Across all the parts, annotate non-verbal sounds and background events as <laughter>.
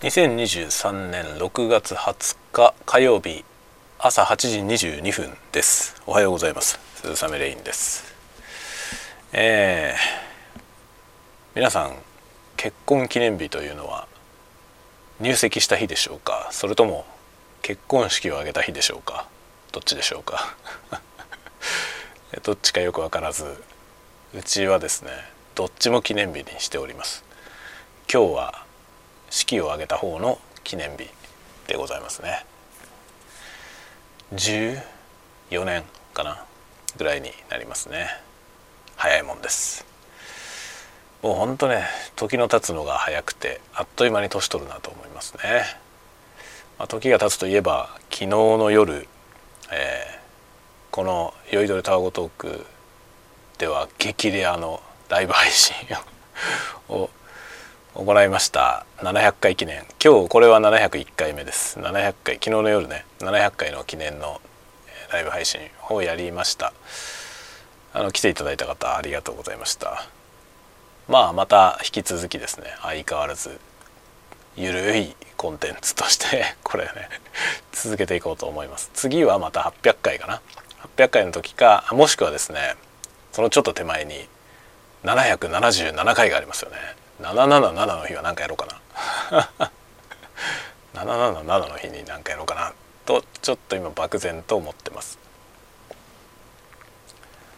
2023年6月20日火曜日朝8時22分です。おはようございます。鈴雨レインです。えー、皆さん結婚記念日というのは入籍した日でしょうか？それとも結婚式を挙げた日でしょうか？どっちでしょうか？<laughs> どっちかよく分からずうちはですねどっちも記念日にしております。今日は式を挙げた方の記念日でございますね。14年かなぐらいになりますね。早いもんです。もうほんとね時の経つのが早くてあっという間に年取るなと思いますね、まあ、時が経つといえば昨日の夜、えー、この「酔いどれタワゴトーク」では激レアのライブ配信を行いました。700回記念今日これは701回目です。700回昨日の夜ね。700回の記念のライブ配信をやりました。あの来ていただいた方ありがとうございました。まあまた引き続きですね。相変わらずゆるいコンテンツとして <laughs> これね続けていこうと思います。次はまた800回かな。800回の時かもしくはですねそのちょっと手前に777回がありますよね。777の日は何かやろうかな。<laughs> 777の日に何かやろうかなとちょっと今漠然と思ってます。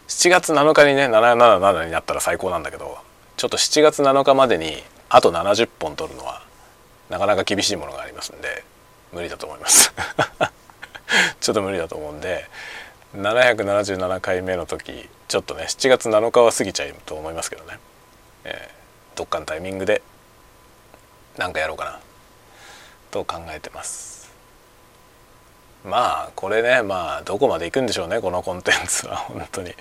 7月7日にね777になったら最高なんだけどちょっと7月7日までにあと70本取るのはなかなか厳しいものがありますんで無理だと思います。<laughs> ちょっと無理だと思うんで777回目の時ちょっとね7月7日は過ぎちゃうと思いますけどね、えー、どっかのタイミングで何かやろうかなと考えてます。まあこれねまあどこまで行くんでしょうねこのコンテンツは <laughs> 本当に、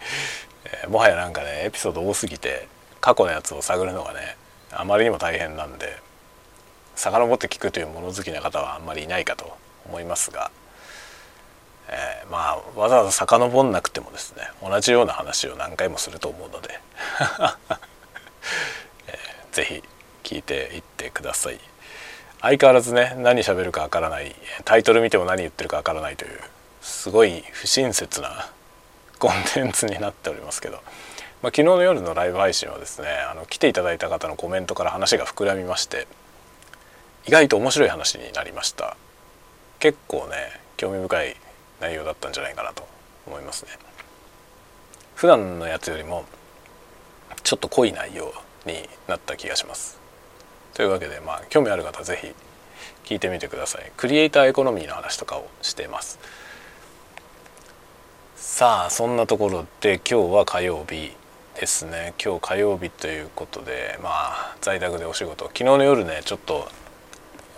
えー、もはやなんかねエピソード多すぎて過去のやつを探るのがねあまりにも大変なんで遡って聞くという物好きな方はあんまりいないかと思いますがえー、まあわざわざ遡んなくてもですね同じような話を何回もすると思うので、<laughs> えー、ぜひ聞いていってください。相変わらずね何喋るかわからない。タイトル見ても何言ってるかわからないというすごい不親切なコンテンツになっておりますけど、まあ、昨日の夜のライブ配信はですねあの来ていただいた方のコメントから話が膨らみまして意外と面白い話になりました。結構ね興味深い内容だったんじゃないかなと思いますね。普段のやつよりもちょっと濃い内容になった気がします。というわけでまあ興味ある方是非聞いてみてください。クリエイターエコノミーの話とかをしています。さあそんなところで今日は火曜日ですね。今日火曜日ということでまあ在宅でお仕事。昨日の夜ねちょっと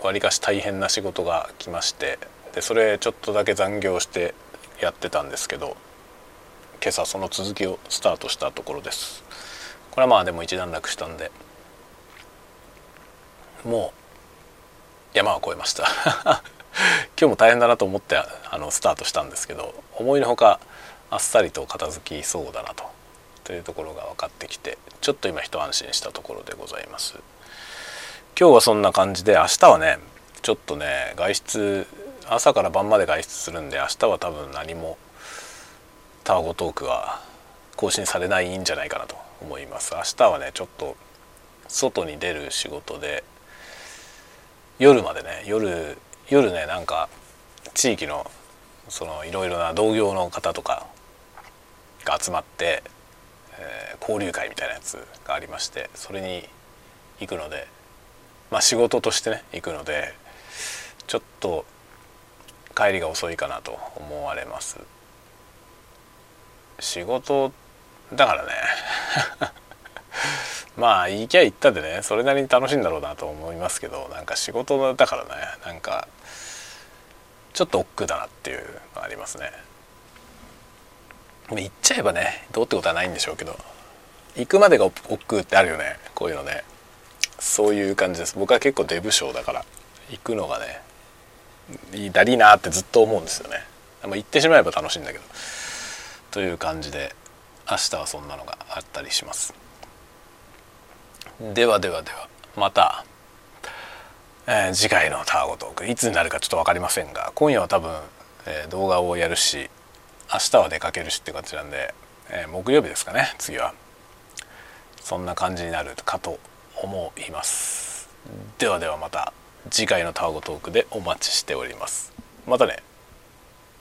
わりかし大変な仕事が来ましてでそれちょっとだけ残業してやってたんですけど今朝その続きをスタートしたところです。これはまあでも一段落したんでもう山は越えました。<laughs> 今日も大変だなと思ってあのスタートしたんですけど思いのほかあっさりと片付きそうだなとというところが分かってきてちょっと今一安心したところでございます。今日はそんな感じで明日はねちょっとね外出朝から晩まで外出するんで明日は多分何もタワゴトークは更新されないんじゃないかなと。思います。明日はねちょっと外に出る仕事で夜までね夜夜ねなんか地域のそのいろいろな同業の方とかが集まって、えー、交流会みたいなやつがありましてそれに行くのでまあ仕事としてね行くのでちょっと帰りが遅いかなと思われます。仕事だからね。<laughs> まあ行きゃ行ったでね。それなりに楽しいんだろうなと思いますけどなんか仕事だからね。なんかちょっと億劫だなっていうのありますね。行っちゃえばねどうってことはないんでしょうけど行くまでが億劫ってあるよね。こういうのね。そういう感じです。僕は結構デブ症だから行くのがねだりなってずっと思うんですよね。まあ、行ってしまえば楽しいんだけど。という感じで。明日はそんなのがあったりします。ではではではまたえー、次回のタワゴトークいつになるかちょっと分かりませんが今夜は多分、えー、動画をやるし明日は出かけるしって感じなんで、えー、木曜日ですかね次は。そんな感じになるかと思います。ではではまた次回のタワゴトークでお待ちしております。またね。